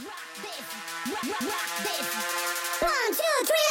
One, two, three.